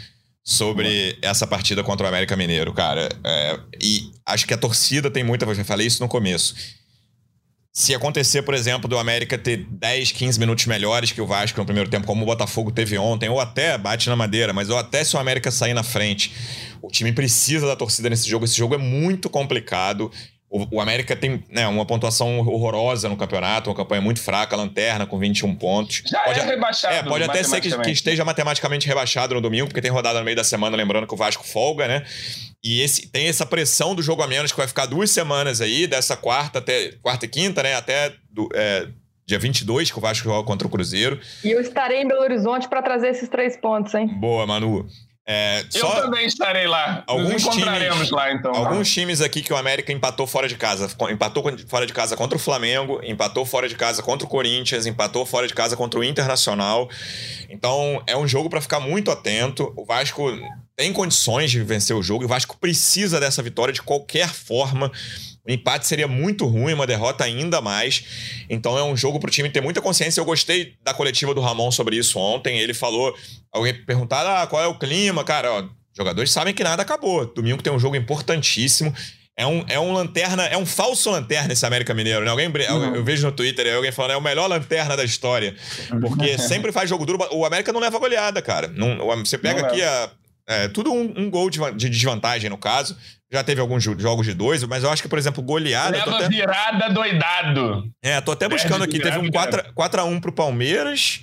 sobre essa partida contra o América Mineiro, cara. É, e acho que a torcida tem muita. Eu falei isso no começo. Se acontecer, por exemplo, do América ter 10, 15 minutos melhores que o Vasco no primeiro tempo, como o Botafogo teve ontem, ou até bate na madeira, mas ou até se o América sair na frente, o time precisa da torcida nesse jogo. Esse jogo é muito complicado. O, América tem né, uma pontuação horrorosa no campeonato, uma campanha muito fraca, lanterna com 21 pontos. Já pode, é rebaixado. É, pode até ser que, que, esteja matematicamente rebaixado no domingo, porque tem rodada no meio da semana, lembrando que o Vasco folga, né? E esse, tem essa pressão do jogo a menos que vai ficar duas semanas aí, dessa quarta até quarta e quinta, né? Até do, é, dia 22, que o Vasco joga contra o Cruzeiro. E eu estarei em Belo Horizonte para trazer esses três pontos, hein? Boa, Manu. É, eu também estarei lá. Alguns Nos encontraremos times, lá, então. Alguns times aqui que o América empatou fora de casa. Empatou fora de casa contra o Flamengo, empatou fora de casa contra o Corinthians, empatou fora de casa contra o Internacional. Então, é um jogo para ficar muito atento. O Vasco tem condições de vencer o jogo e o Vasco precisa dessa vitória de qualquer forma. O empate seria muito ruim, uma derrota ainda mais. Então é um jogo para o time ter muita consciência. Eu gostei da coletiva do Ramon sobre isso ontem. Ele falou, alguém perguntaram, ah, qual é o clima, cara? Ó, jogadores sabem que nada acabou. Domingo tem um jogo importantíssimo. É um, é um lanterna, é um falso lanterna esse América Mineiro, né? Alguém, uhum. eu vejo no Twitter alguém falando, é o melhor lanterna da história. Porque sempre faz jogo duro. O América não leva goleada, cara. Não, você pega não aqui a, é, tudo um, um gol de, de, desvantagem, no caso. Já teve alguns jogos de dois, mas eu acho que, por exemplo, goleada. Leva até... virada doidado. É, tô até buscando aqui. Teve um 4x1 pro Palmeiras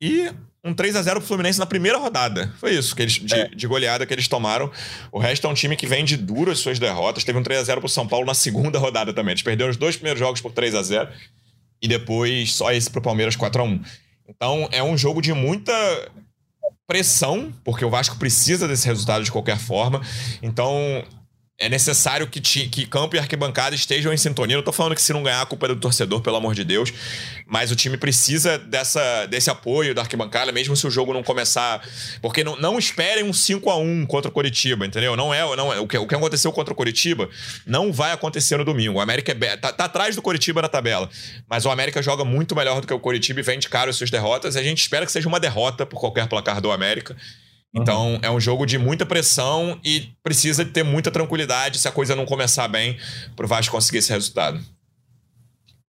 e um 3x0 pro Fluminense na primeira rodada. Foi isso que eles, de, é. de, goleada que eles tomaram. O resto é um time que vem de duras suas derrotas. Teve um 3x0 pro São Paulo na segunda rodada também. Eles perderam os dois primeiros jogos por 3x0 e depois só esse pro Palmeiras 4x1. Então é um jogo de muita pressão, porque o Vasco precisa desse resultado de qualquer forma. Então, é necessário que, que campo e arquibancada estejam em sintonia. Não tô falando que se não ganhar a culpa é do torcedor, pelo amor de Deus. Mas o time precisa dessa, desse apoio da arquibancada, mesmo se o jogo não começar. Porque não, não esperem um 5 a 1 contra o Coritiba, entendeu? Não é, não é o, que, o que aconteceu contra o Coritiba não vai acontecer no domingo. O América é, tá, tá atrás do Coritiba na tabela. Mas o América joga muito melhor do que o Coritiba e vende caro as suas derrotas. E a gente espera que seja uma derrota por qualquer placar do América. Então uhum. é um jogo de muita pressão e precisa ter muita tranquilidade se a coisa não começar bem para o Vasco conseguir esse resultado.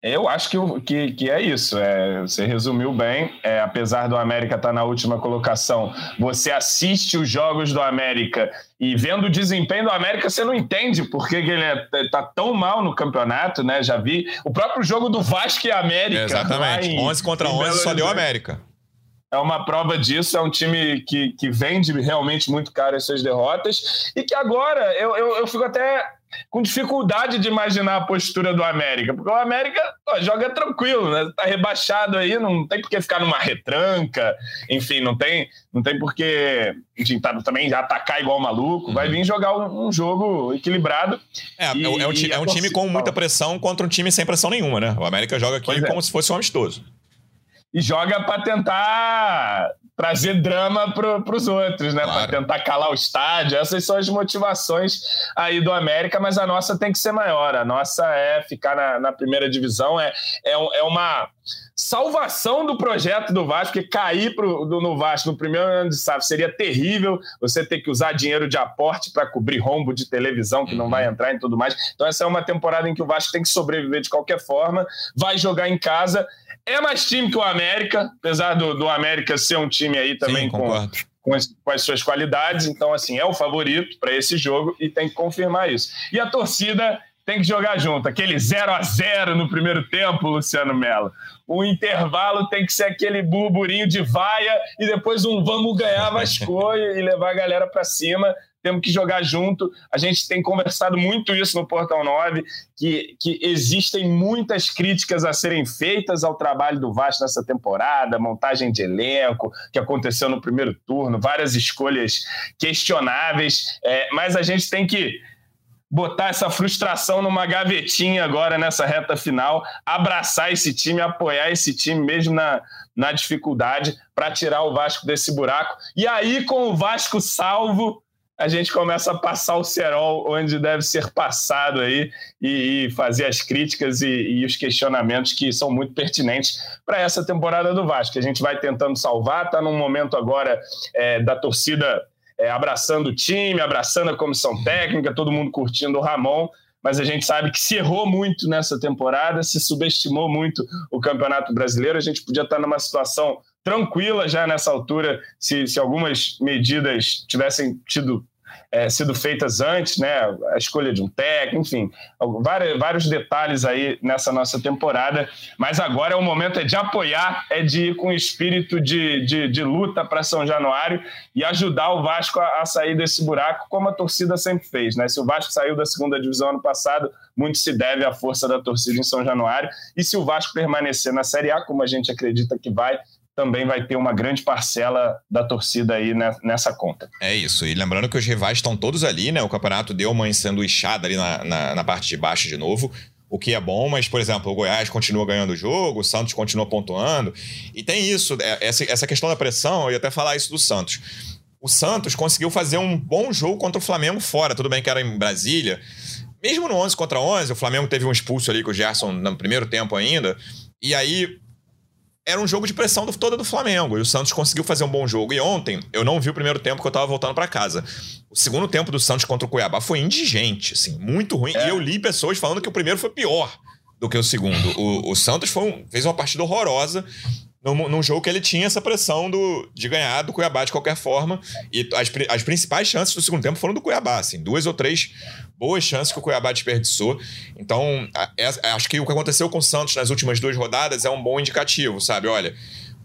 Eu acho que, que, que é isso. É, você resumiu bem. É, apesar do América estar tá na última colocação, você assiste os jogos do América e vendo o desempenho do América, você não entende por que, que ele está é, tá tão mal no campeonato, né? Já vi o próprio jogo do Vasco e América. exatamente. Em, 11 contra 11 só deu América é uma prova disso. É um time que, que vende realmente muito caro as suas derrotas e que agora eu, eu, eu fico até com dificuldade de imaginar a postura do América, porque o América ó, joga tranquilo, né? Tá rebaixado aí, não tem por que ficar numa retranca, enfim, não tem, não tem por que enfim, tá, também atacar igual maluco, vai uhum. vir jogar um, um jogo equilibrado. É, e, é, um, é um time com muita pressão contra um time sem pressão nenhuma, né? O América joga aqui como se fosse um amistoso e joga para tentar trazer drama para os outros, né? Claro. Para tentar calar o estádio. Essas são as motivações aí do América, mas a nossa tem que ser maior. A nossa é ficar na, na primeira divisão, é, é, é uma salvação do projeto do Vasco, porque cair pro, do, no Vasco no primeiro ano de SAF seria terrível, você ter que usar dinheiro de aporte para cobrir rombo de televisão que uhum. não vai entrar e tudo mais. Então essa é uma temporada em que o Vasco tem que sobreviver de qualquer forma, vai jogar em casa é mais time que o América, apesar do, do América ser um time aí também Sim, com, com as, com, as, suas qualidades. Então, assim, é o favorito para esse jogo e tem que confirmar isso. E a torcida tem que jogar junto. Aquele 0 a 0 no primeiro tempo, Luciano Melo. O intervalo tem que ser aquele burburinho de vaia e depois um vamos ganhar Vasco e levar a galera para cima temos que jogar junto. A gente tem conversado muito isso no Portal 9, que, que existem muitas críticas a serem feitas ao trabalho do Vasco nessa temporada, montagem de elenco, que aconteceu no primeiro turno, várias escolhas questionáveis, é, mas a gente tem que botar essa frustração numa gavetinha agora nessa reta final, abraçar esse time, apoiar esse time mesmo na, na dificuldade para tirar o Vasco desse buraco. E aí, com o Vasco salvo, a gente começa a passar o cerol onde deve ser passado aí e, e fazer as críticas e, e, os questionamentos que são muito pertinentes para essa temporada do Vasco. A gente vai tentando salvar, está num momento agora é, da torcida é, abraçando o time, abraçando a comissão técnica, todo mundo curtindo o Ramon, mas a gente sabe que se errou muito nessa temporada, se subestimou muito o Campeonato Brasileiro, a gente podia estar numa situação tranquila já nessa altura, se, se algumas medidas tivessem tido é, sido feitas antes, né? A escolha de um técnico, enfim, vários, vários detalhes aí nessa nossa temporada. Mas agora é o momento é de apoiar, é de ir com espírito de, de, de luta para São Januário e ajudar o Vasco a, a, sair desse buraco, como a torcida sempre fez, né? Se o Vasco saiu da segunda divisão ano passado, muito se deve à força da torcida em São Januário. E se o Vasco permanecer na Série A, como a gente acredita que vai, também vai ter uma grande parcela da torcida aí nessa conta. É isso. E lembrando que os rivais estão todos ali, né? O campeonato deu uma ensanduichada ali na, na, na parte de baixo de novo o que é bom, mas, por exemplo, o Goiás continua ganhando o jogo, o Santos continua pontuando. E tem isso, é, essa, essa questão da pressão, eu ia até falar isso do Santos. O Santos conseguiu fazer um bom jogo contra o Flamengo fora, tudo bem que era em Brasília. Mesmo no 11 contra 11, o Flamengo teve um expulso ali com o Gerson no primeiro tempo ainda. E aí era um jogo de pressão do, toda do Flamengo. E o Santos conseguiu fazer um bom jogo. E ontem, eu não vi o primeiro tempo que eu tava voltando para casa. O segundo tempo do Santos contra o Cuiabá foi indigente, assim, muito ruim. É. E eu li pessoas falando que o primeiro foi pior do que o segundo. O, o Santos um, fez uma partida horrorosa num, num, jogo que ele tinha essa pressão do, de ganhar do Cuiabá de qualquer forma. E as, as principais chances do segundo tempo foram do Cuiabá, assim, duas ou três boas chances que o Cuiabá desperdiçou. Então, é, acho que o que aconteceu com o Santos nas últimas duas rodadas é um bom indicativo, sabe? Olha,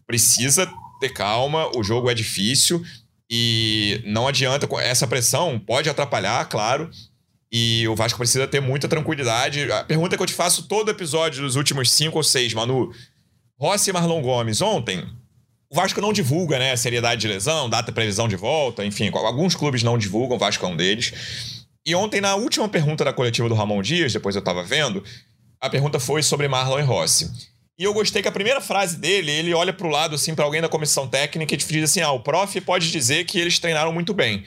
precisa ter calma, o jogo é difícil e não adianta. Essa pressão pode atrapalhar, claro. E o Vasco precisa ter muita tranquilidade. A pergunta que eu te faço todo episódio dos últimos cinco ou seis, Manu. Rossi e Marlon Gomes, ontem, o Vasco não divulga, né? Seriedade de lesão, data previsão de volta, enfim, alguns clubes não divulgam, o Vasco é um deles. E ontem, na última pergunta da coletiva do Ramon Dias, depois eu tava vendo, a pergunta foi sobre Marlon e Rossi. E eu gostei que a primeira frase dele, ele olha para o lado, assim, para alguém da comissão técnica e diz assim: ah, o prof pode dizer que eles treinaram muito bem.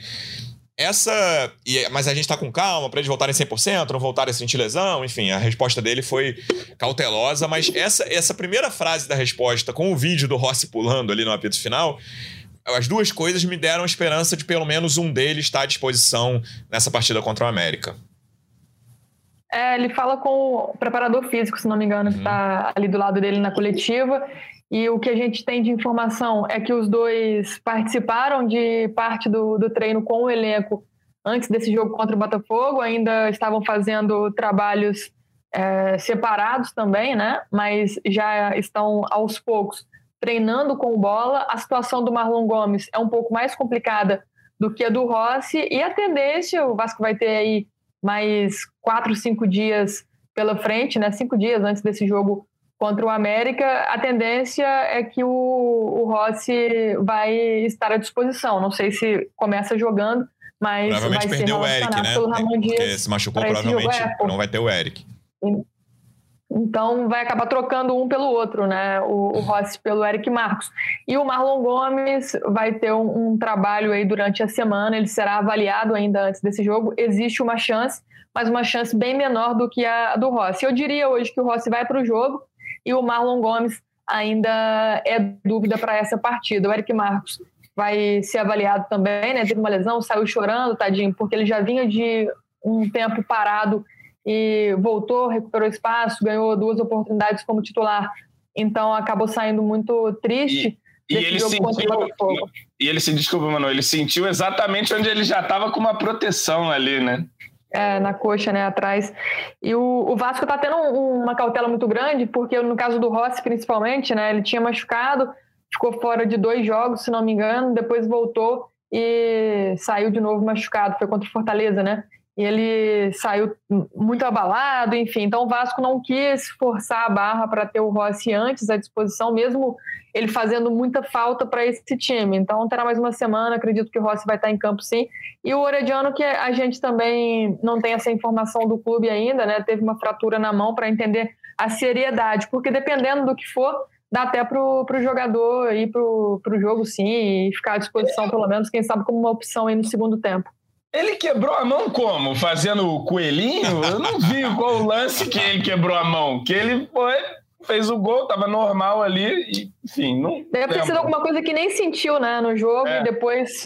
Essa. E, mas a gente tá com calma para eles voltarem 100%, não voltarem a sentir lesão, enfim, a resposta dele foi cautelosa, mas essa, essa primeira frase da resposta, com o vídeo do Rossi pulando ali no apito final, as duas coisas me deram esperança de pelo menos um deles estar à disposição nessa partida contra o América. É, ele fala com o preparador físico, se não me engano, uhum. que está ali do lado dele na coletiva. E o que a gente tem de informação é que os dois participaram de parte do, do treino com o elenco antes desse jogo contra o Botafogo, ainda estavam fazendo trabalhos é, separados também, né? Mas já estão aos poucos treinando com bola. A situação do Marlon Gomes é um pouco mais complicada do que a do Rossi. E a tendência, o Vasco vai ter aí mais quatro, cinco dias pela frente, né? Cinco dias antes desse jogo contra o América, a tendência é que o, o Rossi vai estar à disposição. Não sei se começa jogando, mas provavelmente vai perdeu o Eric, né? Porque se machucou, provavelmente é, não vai ter o Eric. Então vai acabar trocando um pelo outro, né? O, o Rossi pelo Eric Marcos. E o Marlon Gomes vai ter um, um, trabalho aí durante a semana, ele será avaliado ainda antes desse jogo. Existe uma chance, mas uma chance bem menor do que a do Rossi. Eu diria hoje que o Rossi vai para o jogo e o Marlon Gomes ainda é dúvida para essa partida. O Eric Marcos vai ser avaliado também, né? Teve uma lesão, saiu chorando, tadinho, porque ele já vinha de um tempo parado e voltou, recuperou espaço, ganhou duas oportunidades como titular. Então acabou saindo muito triste. E, e ele sentiu, e ele se desculpa, Manu, ele sentiu exatamente onde ele já estava com uma proteção ali, né? É, na coxa, né, atrás. E o, o Vasco está tendo uma cautela muito grande, porque no caso do Rossi, principalmente, né, ele tinha machucado, ficou fora de dois jogos, se não me engano, depois voltou e saiu de novo machucado, foi contra o Fortaleza, né? e ele saiu muito abalado, enfim. Então o Vasco não quis forçar a barra para ter o Rossi antes à disposição, mesmo ele fazendo muita falta para esse time. Então terá mais uma semana, acredito que o Rossi vai estar em campo sim. E o Orediano, que a gente também não tem essa informação do clube ainda, né? Teve uma fratura na mão para entender a seriedade, porque dependendo do que for, dá até para o jogador ir para o jogo sim e ficar à disposição, pelo menos, quem sabe, como uma opção aí no segundo tempo. Ele quebrou a mão como? Fazendo o coelhinho? Eu não vi qual o lance que ele quebrou a mão. Que ele foi, fez o gol, tava normal ali, e, enfim, não. Deve ter sido alguma coisa que nem sentiu, né, no jogo, é. e depois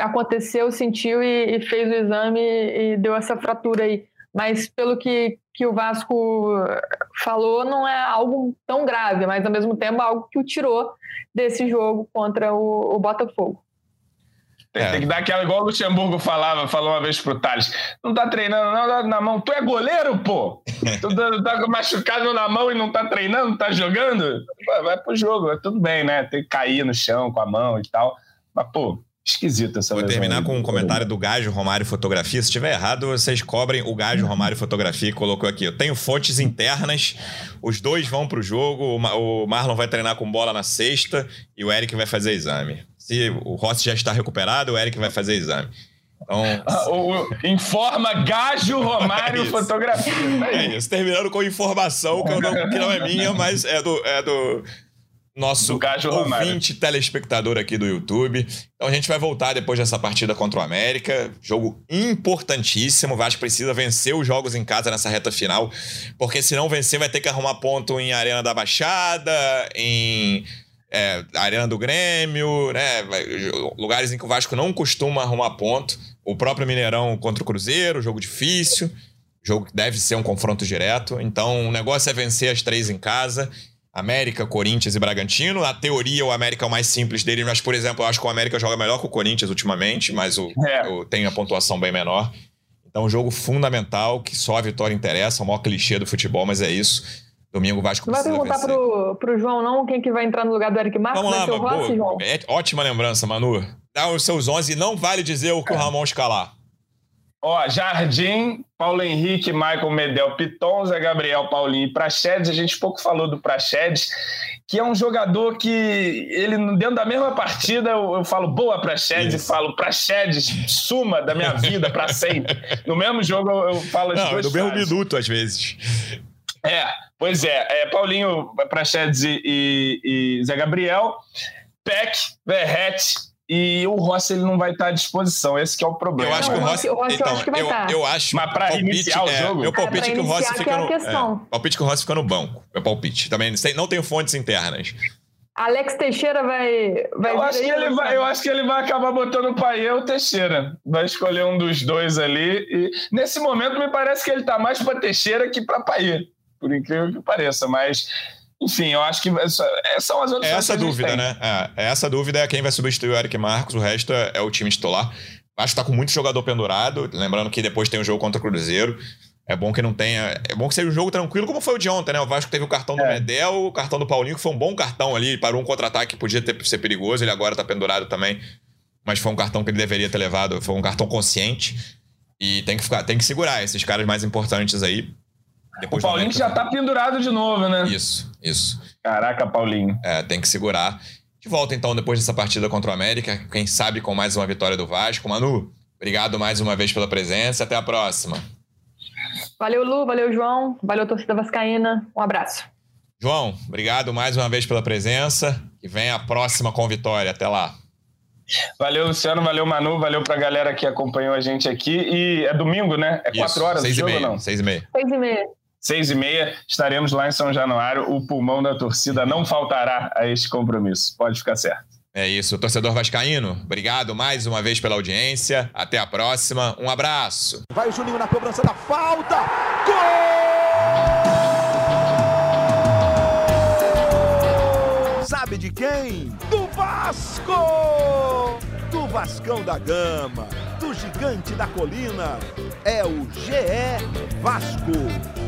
aconteceu, sentiu e, e, fez o exame e deu essa fratura aí. Mas pelo que, que o Vasco falou, não é algo tão grave, mas ao mesmo tempo é algo que o tirou desse jogo contra o, o Botafogo. Tem, é. tem, que dar aquela, igual o Luxemburgo falava, falou uma vez pro Thales. Não tá treinando não, na mão. Tu é goleiro, pô? tu tá, tá machucado na mão e não tá treinando, não tá jogando? Vai, pro jogo, tudo bem, né? Tem que cair no chão com a mão e tal. Mas, pô, esquisita essa Vou terminar com um comentário do Gajo Romário Fotografia. Se estiver errado, vocês cobrem o Gajo Romário Fotografia que colocou aqui. Eu tenho fontes internas, os dois vão pro jogo, o Marlon vai treinar com bola na sexta e o Eric vai fazer exame. Se o Rossi já está recuperado, o Eric vai fazer exame. Então, ah, o, informa Gajo Romário é Fotografia. É isso, terminando com informação que não, que não, é minha, mas é do, é do nosso do ouvinte Romário. telespectador aqui do YouTube. Então a gente vai voltar depois dessa partida contra o América. Jogo importantíssimo. O Vasco precisa vencer os jogos em casa nessa reta final, porque se não vencer vai ter que arrumar ponto em Arena da Baixada, em é, Arena do Grêmio, né? Lugares em que o Vasco não costuma arrumar ponto. O próprio Mineirão contra o Cruzeiro, jogo difícil, jogo que deve ser um confronto direto. Então o negócio é vencer as três em casa. América, Corinthians e Bragantino. Na teoria, o América é o mais simples dele, mas, por exemplo, eu acho que o América joga melhor que o Corinthians ultimamente, mas o, é. o tem a pontuação bem menor. Então, um jogo fundamental, que só a vitória interessa, o maior clichê do futebol, mas é isso. Domingo Vasco Vai perguntar pro, pro João, não, quem que vai entrar no lugar do Eric Marques? Vamos lá, vai Rossi, João? É, ótima lembrança, Manu. Dá os seus 11 e não vale dizer o que o é. Ramon escalar. Ó, Jardim, Paulo Henrique, Michael Medel, Piton, Zé Gabriel, Paulinho e Praxedes. A gente pouco falou do Praxedes, que é um jogador que ele dentro da mesma partida eu, eu falo boa Praxedes e falo Praxedes, suma da minha vida para sempre. No mesmo jogo eu, eu falo as Não, duas No mesmo minuto às vezes. É, pois é. é Paulinho, Praxedes e, e, e Zé Gabriel, Peck, Verrete e o Rossi ele não vai estar à disposição. Esse é o problema. Eu acho que o Rossi, o Rossi então, eu acho que vai eu, estar. Eu acho. Mas para iniciar o é, jogo, meu palpite é, que o Rossi fica no. É, palpite que o Rossi fica no banco. Meu palpite. Também não tenho fontes internas. Alex Teixeira vai. vai eu, acho que ele vai eu acho que ele vai acabar botando o Paê ou o Teixeira. Vai escolher um dos dois ali. E nesse momento me parece que ele tá mais para Teixeira que para Paê por incrível que pareça, mas enfim, eu acho que são as outras É essa dúvida, né? É, essa dúvida é quem vai substituir o Eric Marcos, o resto é, é o time titular. Acho que tá com muito jogador pendurado, lembrando que depois tem o um jogo contra o Cruzeiro. É bom que não tenha. É bom que seja um jogo tranquilo, como foi o de ontem, né? O Vasco teve o cartão do é. Medel, o cartão do Paulinho, que foi um bom cartão ali, parou um contra-ataque que podia ter, ser perigoso, ele agora tá pendurado também. Mas foi um cartão que ele deveria ter levado, foi um cartão consciente. E tem que ficar, tem que segurar esses caras mais importantes aí. Depois o Paulinho já tá pendurado de novo, né? Isso, isso. Caraca, Paulinho. É, tem que segurar. De volta então depois dessa partida contra o América, quem sabe com mais uma vitória do Vasco. Manu, obrigado mais uma vez pela presença. Até a próxima. Valeu, Lu. Valeu, João. Valeu, torcida vascaína. Um abraço. João, obrigado mais uma vez pela presença. E vem a próxima com vitória. Até lá. Valeu, Luciano. Valeu, Manu. Valeu pra galera que acompanhou a gente aqui. E é domingo, né? É quatro horas seis do jogo meia, ou não? Seis e meia. Seis e meia seis e meia, estaremos lá em São Januário. O pulmão da torcida não faltará a este compromisso. Pode ficar certo. É isso, torcedor vascaíno. Obrigado mais uma vez pela audiência. Até a próxima. Um abraço. Vai o Juninho na cobrança da falta. Gol! Sabe de quem? Do Vasco! Do Vascão da Gama, do Gigante da Colina. É o GE Vasco.